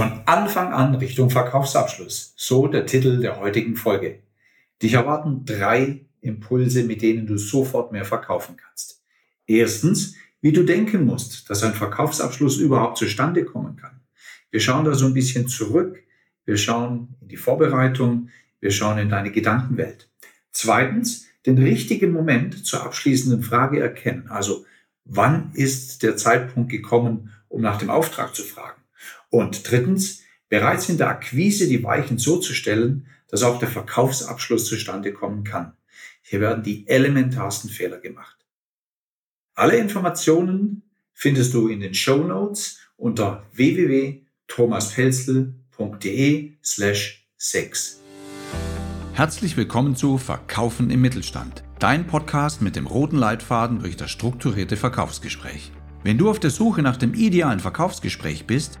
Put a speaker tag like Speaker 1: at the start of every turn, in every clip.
Speaker 1: Von Anfang an Richtung Verkaufsabschluss. So der Titel der heutigen Folge. Dich erwarten drei Impulse, mit denen du sofort mehr verkaufen kannst. Erstens, wie du denken musst, dass ein Verkaufsabschluss überhaupt zustande kommen kann. Wir schauen da so ein bisschen zurück. Wir schauen in die Vorbereitung. Wir schauen in deine Gedankenwelt. Zweitens, den richtigen Moment zur abschließenden Frage erkennen. Also, wann ist der Zeitpunkt gekommen, um nach dem Auftrag zu fragen? Und drittens, bereits in der Akquise die Weichen so zu stellen, dass auch der Verkaufsabschluss zustande kommen kann. Hier werden die elementarsten Fehler gemacht. Alle Informationen findest du in den Show Notes unter www.thomaspelzel.de slash 6.
Speaker 2: Herzlich willkommen zu Verkaufen im Mittelstand, dein Podcast mit dem roten Leitfaden durch das strukturierte Verkaufsgespräch. Wenn du auf der Suche nach dem idealen Verkaufsgespräch bist,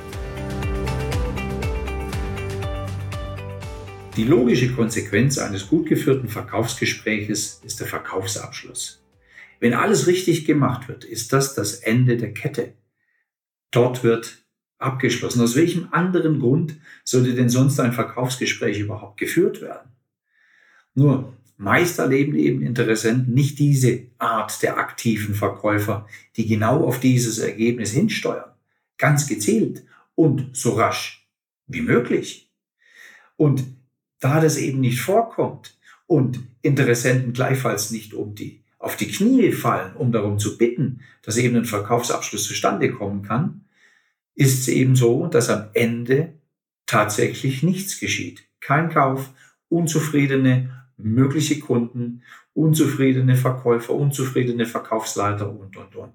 Speaker 1: Die logische Konsequenz eines gut geführten Verkaufsgespräches ist der Verkaufsabschluss. Wenn alles richtig gemacht wird, ist das das Ende der Kette. Dort wird abgeschlossen. Aus welchem anderen Grund sollte denn sonst ein Verkaufsgespräch überhaupt geführt werden? Nur, meist erleben eben Interessenten nicht diese Art der aktiven Verkäufer, die genau auf dieses Ergebnis hinsteuern. Ganz gezielt und so rasch wie möglich. Und da das eben nicht vorkommt und Interessenten gleichfalls nicht um die, auf die Knie fallen, um darum zu bitten, dass eben ein Verkaufsabschluss zustande kommen kann, ist es eben so, dass am Ende tatsächlich nichts geschieht. Kein Kauf, unzufriedene mögliche Kunden, unzufriedene Verkäufer, unzufriedene Verkaufsleiter und, und, und.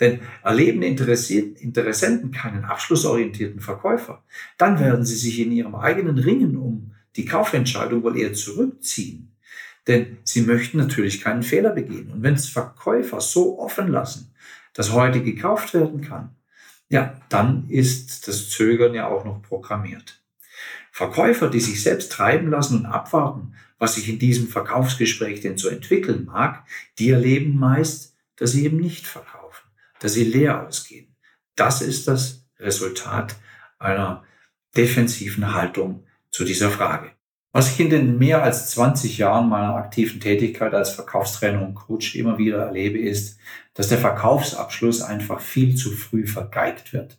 Speaker 1: Denn erleben Interessenten keinen abschlussorientierten Verkäufer, dann werden sie sich in ihrem eigenen Ringen um die Kaufentscheidung wohl eher zurückziehen. Denn sie möchten natürlich keinen Fehler begehen. Und wenn es Verkäufer so offen lassen, dass heute gekauft werden kann, ja, dann ist das Zögern ja auch noch programmiert. Verkäufer, die sich selbst treiben lassen und abwarten, was sich in diesem Verkaufsgespräch denn so entwickeln mag, die erleben meist, dass sie eben nicht verkaufen, dass sie leer ausgehen. Das ist das Resultat einer defensiven Haltung zu dieser Frage. Was ich in den mehr als 20 Jahren meiner aktiven Tätigkeit als Verkaufstrainer und Coach immer wieder erlebe, ist, dass der Verkaufsabschluss einfach viel zu früh vergeigt wird.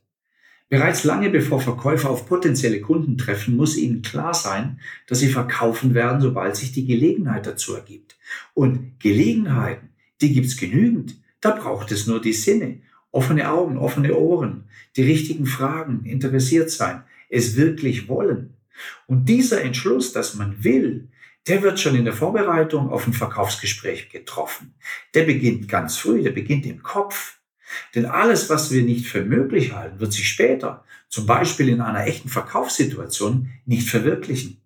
Speaker 1: Bereits lange bevor Verkäufer auf potenzielle Kunden treffen, muss ihnen klar sein, dass sie verkaufen werden, sobald sich die Gelegenheit dazu ergibt. Und Gelegenheiten, die gibt's genügend. Da braucht es nur die Sinne, offene Augen, offene Ohren, die richtigen Fragen, interessiert sein, es wirklich wollen. Und dieser Entschluss, dass man will, der wird schon in der Vorbereitung auf ein Verkaufsgespräch getroffen. Der beginnt ganz früh, der beginnt im Kopf. Denn alles, was wir nicht für möglich halten, wird sich später, zum Beispiel in einer echten Verkaufssituation, nicht verwirklichen.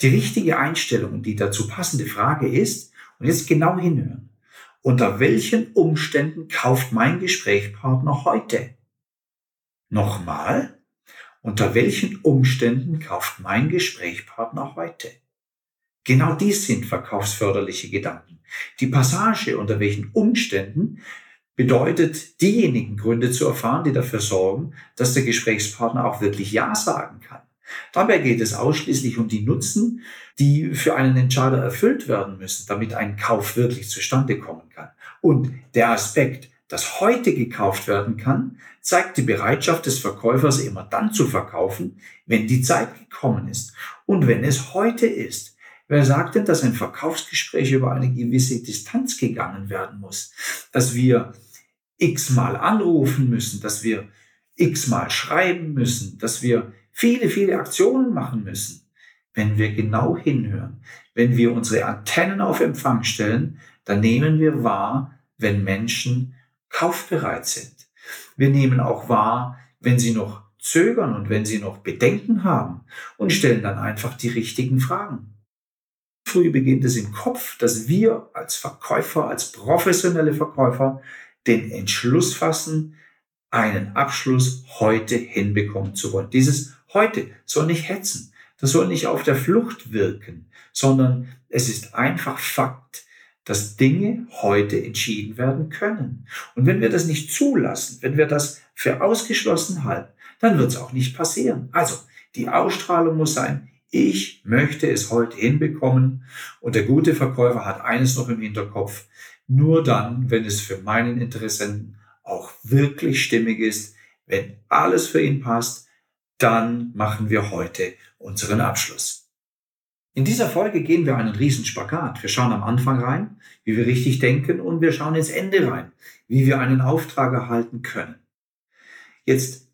Speaker 1: Die richtige Einstellung und die dazu passende Frage ist, und jetzt genau hinhören, unter welchen Umständen kauft mein Gesprächspartner heute? Nochmal, unter welchen Umständen kauft mein Gesprächspartner heute? Genau dies sind verkaufsförderliche Gedanken. Die Passage unter welchen Umständen bedeutet, diejenigen Gründe zu erfahren, die dafür sorgen, dass der Gesprächspartner auch wirklich Ja sagen kann. Dabei geht es ausschließlich um die Nutzen, die für einen Entscheider erfüllt werden müssen, damit ein Kauf wirklich zustande kommen kann. Und der Aspekt, das heute gekauft werden kann, zeigt die Bereitschaft des Verkäufers immer dann zu verkaufen, wenn die Zeit gekommen ist und wenn es heute ist. Wer sagt denn, dass ein Verkaufsgespräch über eine gewisse Distanz gegangen werden muss? Dass wir x-mal anrufen müssen, dass wir x-mal schreiben müssen, dass wir viele, viele Aktionen machen müssen. Wenn wir genau hinhören, wenn wir unsere Antennen auf Empfang stellen, dann nehmen wir wahr, wenn Menschen kaufbereit sind. Wir nehmen auch wahr, wenn sie noch zögern und wenn Sie noch Bedenken haben und stellen dann einfach die richtigen Fragen. Früh beginnt es im Kopf, dass wir als Verkäufer, als professionelle Verkäufer den Entschluss fassen, einen Abschluss heute hinbekommen zu wollen. Dieses heute soll nicht hetzen, das soll nicht auf der Flucht wirken, sondern es ist einfach Fakt, dass Dinge heute entschieden werden können. Und wenn wir das nicht zulassen, wenn wir das für ausgeschlossen halten, dann wird es auch nicht passieren. Also, die Ausstrahlung muss sein, ich möchte es heute hinbekommen. Und der gute Verkäufer hat eines noch im Hinterkopf. Nur dann, wenn es für meinen Interessenten auch wirklich stimmig ist, wenn alles für ihn passt, dann machen wir heute unseren Abschluss. In dieser Folge gehen wir einen Riesenspagat. Wir schauen am Anfang rein, wie wir richtig denken und wir schauen ins Ende rein, wie wir einen Auftrag erhalten können. Jetzt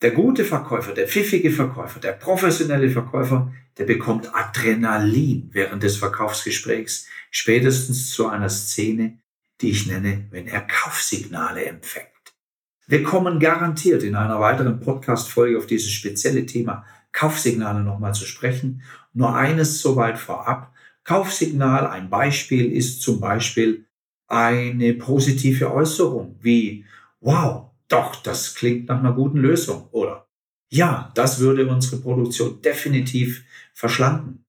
Speaker 1: der gute Verkäufer, der pfiffige Verkäufer, der professionelle Verkäufer, der bekommt Adrenalin während des Verkaufsgesprächs, spätestens zu einer Szene, die ich nenne, wenn er Kaufsignale empfängt. Wir kommen garantiert in einer weiteren Podcast-Folge auf dieses spezielle Thema Kaufsignale nochmal zu sprechen. Nur eines soweit vorab. Kaufsignal, ein Beispiel ist zum Beispiel eine positive Äußerung wie, wow, doch, das klingt nach einer guten Lösung. Oder ja, das würde unsere Produktion definitiv verschlanken.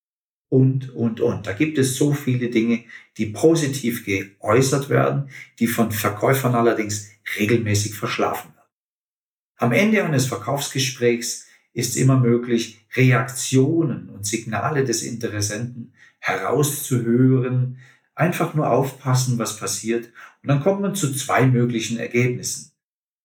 Speaker 1: Und, und, und. Da gibt es so viele Dinge, die positiv geäußert werden, die von Verkäufern allerdings regelmäßig verschlafen werden. Am Ende eines Verkaufsgesprächs ist immer möglich, Reaktionen und Signale des Interessenten herauszuhören, einfach nur aufpassen, was passiert, und dann kommt man zu zwei möglichen Ergebnissen.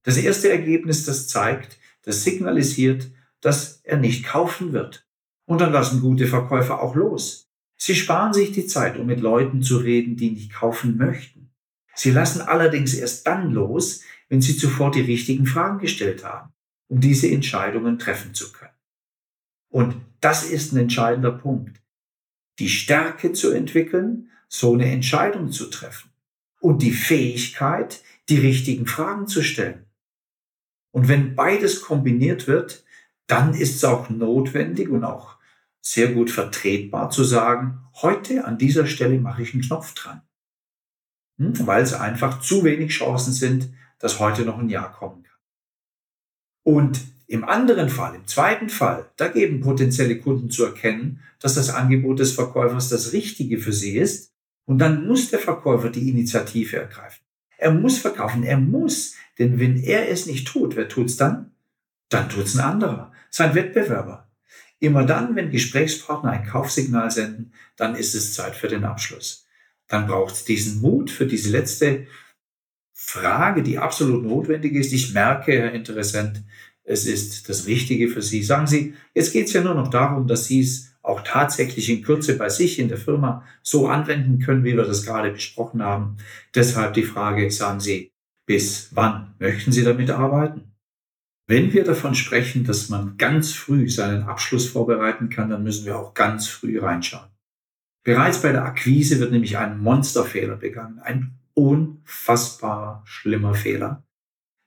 Speaker 1: Das erste Ergebnis, das zeigt, das signalisiert, dass er nicht kaufen wird. Und dann lassen gute Verkäufer auch los. Sie sparen sich die Zeit, um mit Leuten zu reden, die nicht kaufen möchten. Sie lassen allerdings erst dann los, wenn sie zuvor die richtigen Fragen gestellt haben, um diese Entscheidungen treffen zu können. Und das ist ein entscheidender Punkt. Die Stärke zu entwickeln, so eine Entscheidung zu treffen. Und die Fähigkeit, die richtigen Fragen zu stellen. Und wenn beides kombiniert wird, dann ist es auch notwendig und auch sehr gut vertretbar zu sagen, heute an dieser Stelle mache ich einen Knopf dran. Hm? Weil es einfach zu wenig Chancen sind, dass heute noch ein Jahr kommen kann. Und im anderen Fall, im zweiten Fall, da geben potenzielle Kunden zu erkennen, dass das Angebot des Verkäufers das Richtige für sie ist. Und dann muss der Verkäufer die Initiative ergreifen. Er muss verkaufen, er muss. Denn wenn er es nicht tut, wer tut's dann? Dann tut's ein anderer, sein Wettbewerber. Immer dann, wenn Gesprächspartner ein Kaufsignal senden, dann ist es Zeit für den Abschluss. Dann braucht es diesen Mut für diese letzte Frage, die absolut notwendig ist. Ich merke, Herr Interessent, es ist das Richtige für Sie. Sagen Sie, jetzt geht es ja nur noch darum, dass Sie es auch tatsächlich in Kürze bei sich in der Firma so anwenden können, wie wir das gerade besprochen haben. Deshalb die Frage, sagen Sie, bis wann möchten Sie damit arbeiten? Wenn wir davon sprechen, dass man ganz früh seinen Abschluss vorbereiten kann, dann müssen wir auch ganz früh reinschauen. Bereits bei der Akquise wird nämlich ein Monsterfehler begangen, ein unfassbar schlimmer Fehler.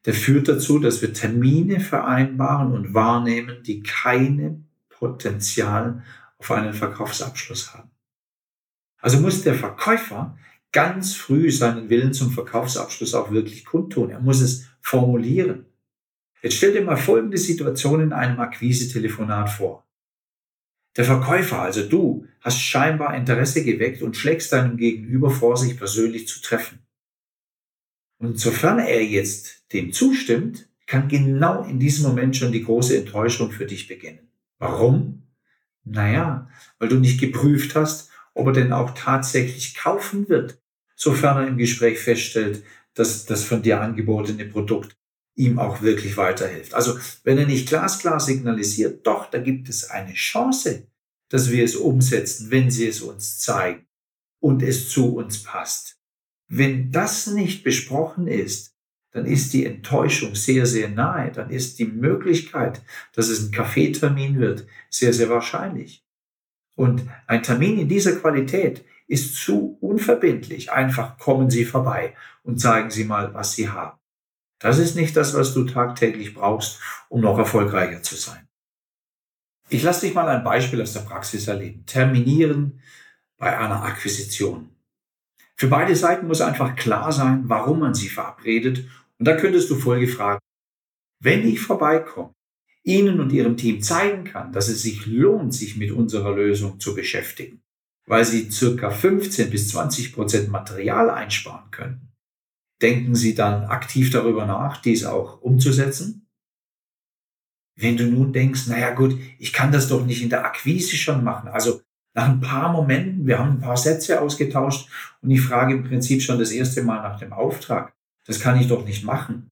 Speaker 1: Der führt dazu, dass wir Termine vereinbaren und wahrnehmen, die keinem Potenzial auf einen Verkaufsabschluss haben. Also muss der Verkäufer ganz früh seinen Willen zum Verkaufsabschluss auch wirklich kundtun. Er muss es formulieren. Jetzt stell dir mal folgende Situation in einem Akquise-Telefonat vor. Der Verkäufer, also du, hast scheinbar Interesse geweckt und schlägst deinem Gegenüber vor, sich persönlich zu treffen. Und sofern er jetzt dem zustimmt, kann genau in diesem Moment schon die große Enttäuschung für dich beginnen. Warum? Naja, weil du nicht geprüft hast, ob er denn auch tatsächlich kaufen wird, sofern er im Gespräch feststellt, dass das von dir angebotene Produkt ihm auch wirklich weiterhilft. Also wenn er nicht glasklar signalisiert, doch, da gibt es eine Chance, dass wir es umsetzen, wenn sie es uns zeigen und es zu uns passt. Wenn das nicht besprochen ist, dann ist die Enttäuschung sehr, sehr nahe. Dann ist die Möglichkeit, dass es ein Kaffeetermin wird, sehr, sehr wahrscheinlich. Und ein Termin in dieser Qualität ist zu unverbindlich. Einfach kommen Sie vorbei und zeigen Sie mal, was Sie haben. Das ist nicht das, was du tagtäglich brauchst, um noch erfolgreicher zu sein. Ich lasse dich mal ein Beispiel aus der Praxis erleben. Terminieren bei einer Akquisition. Für beide Seiten muss einfach klar sein, warum man sie verabredet. Und da könntest du folgende Fragen. Wenn ich vorbeikomme, Ihnen und Ihrem Team zeigen kann, dass es sich lohnt, sich mit unserer Lösung zu beschäftigen, weil Sie circa 15 bis 20 Prozent Material einsparen können, denken Sie dann aktiv darüber nach, dies auch umzusetzen? Wenn du nun denkst, naja gut, ich kann das doch nicht in der Akquise schon machen, also nach ein paar Momenten, wir haben ein paar Sätze ausgetauscht und ich frage im Prinzip schon das erste Mal nach dem Auftrag. Das kann ich doch nicht machen.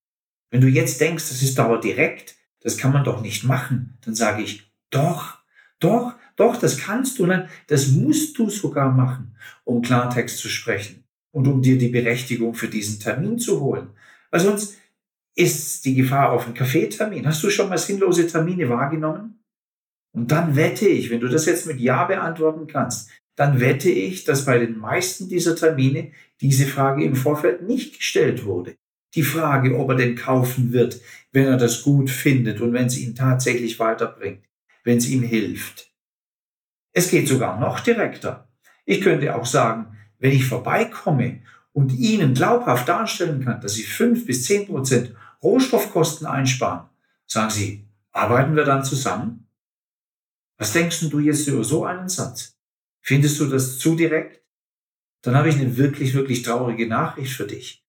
Speaker 1: Wenn du jetzt denkst, das ist aber direkt, das kann man doch nicht machen, dann sage ich, doch, doch, doch, das kannst du, nein, das musst du sogar machen, um Klartext zu sprechen und um dir die Berechtigung für diesen Termin zu holen. Weil sonst ist die Gefahr auf einen Kaffeetermin. Hast du schon mal sinnlose Termine wahrgenommen? Und dann wette ich, wenn du das jetzt mit Ja beantworten kannst, dann wette ich, dass bei den meisten dieser Termine diese Frage im Vorfeld nicht gestellt wurde. Die Frage, ob er denn kaufen wird, wenn er das gut findet und wenn es ihn tatsächlich weiterbringt, wenn es ihm hilft. Es geht sogar noch direkter. Ich könnte auch sagen, wenn ich vorbeikomme und Ihnen glaubhaft darstellen kann, dass Sie fünf bis zehn Prozent Rohstoffkosten einsparen, sagen Sie, arbeiten wir dann zusammen? Was denkst du jetzt über so einen Satz? Findest du das zu direkt? Dann habe ich eine wirklich, wirklich traurige Nachricht für dich.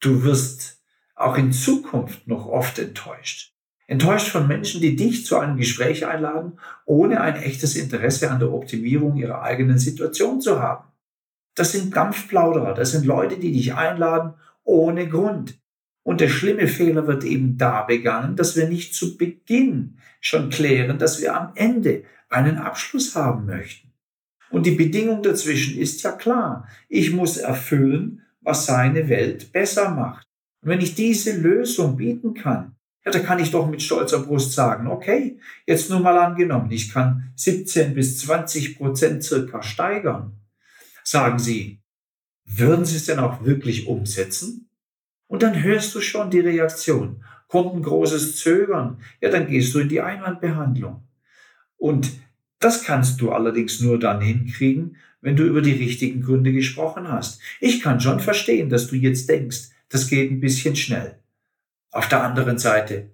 Speaker 1: Du wirst auch in Zukunft noch oft enttäuscht. Enttäuscht von Menschen, die dich zu einem Gespräch einladen, ohne ein echtes Interesse an der Optimierung ihrer eigenen Situation zu haben. Das sind Kampfplauderer, das sind Leute, die dich einladen ohne Grund. Und der schlimme Fehler wird eben da begangen, dass wir nicht zu Beginn schon klären, dass wir am Ende einen Abschluss haben möchten. Und die Bedingung dazwischen ist ja klar. Ich muss erfüllen, was seine Welt besser macht. Und wenn ich diese Lösung bieten kann, ja, da kann ich doch mit stolzer Brust sagen, okay, jetzt nur mal angenommen, ich kann 17 bis 20 Prozent circa steigern. Sagen Sie, würden Sie es denn auch wirklich umsetzen? Und dann hörst du schon die Reaktion. Kommt ein großes Zögern, ja, dann gehst du in die Einwandbehandlung. Und das kannst du allerdings nur dann hinkriegen, wenn du über die richtigen Gründe gesprochen hast. Ich kann schon verstehen, dass du jetzt denkst, das geht ein bisschen schnell. Auf der anderen Seite,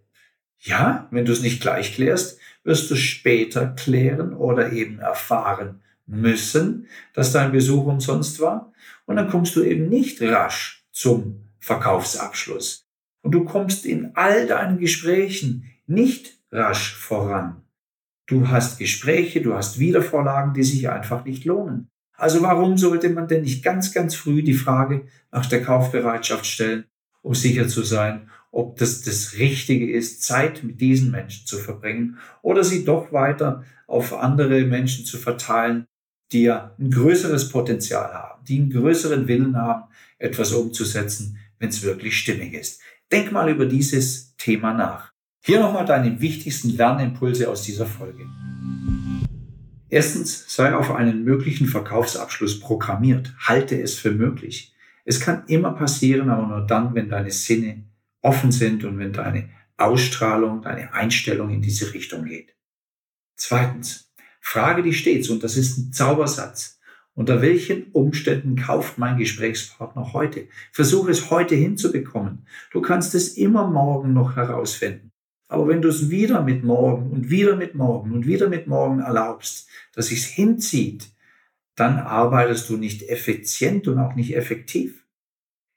Speaker 1: ja, wenn du es nicht gleich klärst, wirst du später klären oder eben erfahren müssen, dass dein Besuch umsonst war. Und dann kommst du eben nicht rasch zum Verkaufsabschluss. Und du kommst in all deinen Gesprächen nicht rasch voran. Du hast Gespräche, du hast Wiedervorlagen, die sich einfach nicht lohnen. Also warum sollte man denn nicht ganz, ganz früh die Frage nach der Kaufbereitschaft stellen, um sicher zu sein, ob das das Richtige ist, Zeit mit diesen Menschen zu verbringen oder sie doch weiter auf andere Menschen zu verteilen, die ja ein größeres Potenzial haben, die einen größeren Willen haben, etwas umzusetzen, wenn es wirklich stimmig ist. Denk mal über dieses Thema nach. Hier nochmal deine wichtigsten Lernimpulse aus dieser Folge. Erstens, sei auf einen möglichen Verkaufsabschluss programmiert. Halte es für möglich. Es kann immer passieren, aber nur dann, wenn deine Sinne offen sind und wenn deine Ausstrahlung, deine Einstellung in diese Richtung geht. Zweitens, frage dich stets, und das ist ein Zaubersatz, unter welchen Umständen kauft mein Gesprächspartner heute? Versuche es heute hinzubekommen. Du kannst es immer morgen noch herausfinden. Aber wenn du es wieder mit morgen und wieder mit morgen und wieder mit morgen erlaubst, dass es hinzieht, dann arbeitest du nicht effizient und auch nicht effektiv.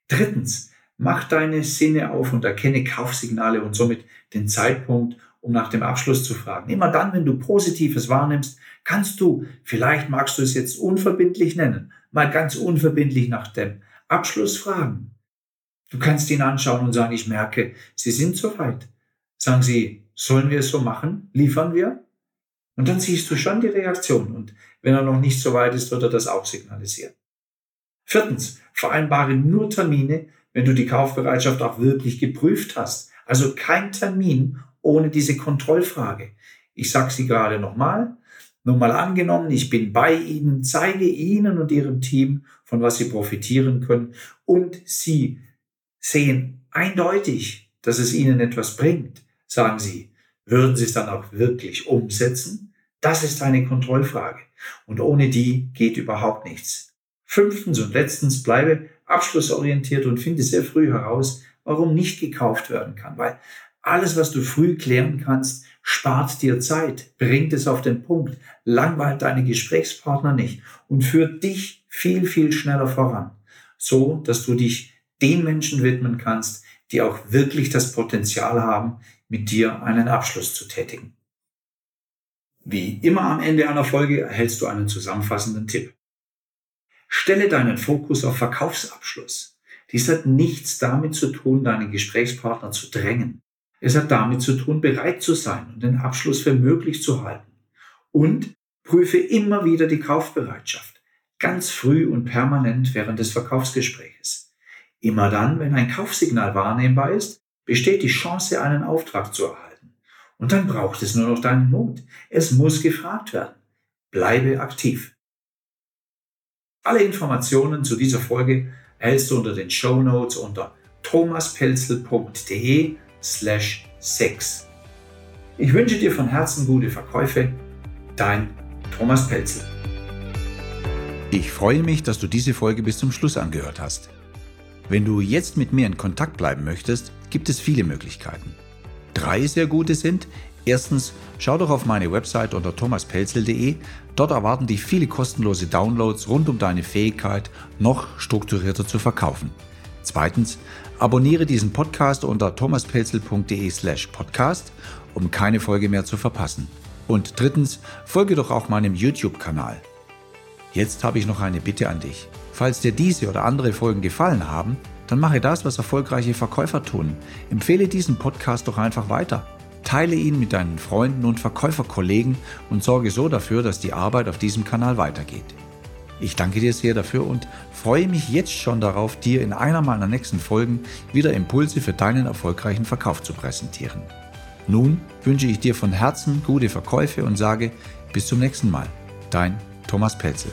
Speaker 1: Drittens, mach deine Sinne auf und erkenne Kaufsignale und somit den Zeitpunkt, um nach dem Abschluss zu fragen. Immer dann, wenn du Positives wahrnimmst, kannst du, vielleicht magst du es jetzt unverbindlich nennen, mal ganz unverbindlich nach dem Abschluss fragen. Du kannst ihn anschauen und sagen, ich merke, Sie sind soweit. Sagen Sie, sollen wir es so machen? Liefern wir? Und dann siehst du schon die Reaktion. Und wenn er noch nicht so weit ist, wird er das auch signalisieren. Viertens, vereinbare nur Termine, wenn du die Kaufbereitschaft auch wirklich geprüft hast. Also kein Termin ohne diese Kontrollfrage. Ich sage sie gerade nochmal. Nur mal angenommen, ich bin bei Ihnen, zeige Ihnen und Ihrem Team, von was Sie profitieren können und Sie sehen eindeutig, dass es Ihnen etwas bringt, sagen Sie, würden Sie es dann auch wirklich umsetzen? Das ist eine Kontrollfrage. Und ohne die geht überhaupt nichts. Fünftens und letztens bleibe abschlussorientiert und finde sehr früh heraus, warum nicht gekauft werden kann. Weil alles, was du früh klären kannst, spart dir Zeit, bringt es auf den Punkt, langweilt deine Gesprächspartner nicht und führt dich viel, viel schneller voran. So, dass du dich den Menschen widmen kannst, die auch wirklich das Potenzial haben, mit dir einen Abschluss zu tätigen. Wie immer am Ende einer Folge erhältst du einen zusammenfassenden Tipp. Stelle deinen Fokus auf Verkaufsabschluss. Dies hat nichts damit zu tun, deinen Gesprächspartner zu drängen. Es hat damit zu tun, bereit zu sein und den Abschluss für möglich zu halten. Und prüfe immer wieder die Kaufbereitschaft, ganz früh und permanent während des Verkaufsgespräches. Immer dann, wenn ein Kaufsignal wahrnehmbar ist, besteht die Chance, einen Auftrag zu erhalten. Und dann braucht es nur noch deinen Mut. Es muss gefragt werden. Bleibe aktiv. Alle Informationen zu dieser Folge erhältst du unter den Show Notes unter thomaspelzel.de slash 6. Ich wünsche dir von Herzen gute Verkäufe. Dein Thomas Pelzel.
Speaker 2: Ich freue mich, dass du diese Folge bis zum Schluss angehört hast. Wenn du jetzt mit mir in Kontakt bleiben möchtest, gibt es viele Möglichkeiten. Drei sehr gute sind, erstens, schau doch auf meine Website unter thomaspelzel.de. Dort erwarten dich viele kostenlose Downloads rund um deine Fähigkeit, noch strukturierter zu verkaufen. Zweitens, abonniere diesen Podcast unter thomaspelzel.de slash podcast, um keine Folge mehr zu verpassen. Und drittens, folge doch auch meinem YouTube-Kanal. Jetzt habe ich noch eine Bitte an dich. Falls dir diese oder andere Folgen gefallen haben, dann mache das, was erfolgreiche Verkäufer tun. Empfehle diesen Podcast doch einfach weiter. Teile ihn mit deinen Freunden und Verkäuferkollegen und sorge so dafür, dass die Arbeit auf diesem Kanal weitergeht. Ich danke dir sehr dafür und freue mich jetzt schon darauf, dir in einer meiner nächsten Folgen wieder Impulse für deinen erfolgreichen Verkauf zu präsentieren. Nun wünsche ich dir von Herzen gute Verkäufe und sage bis zum nächsten Mal. Dein Thomas Pelzel.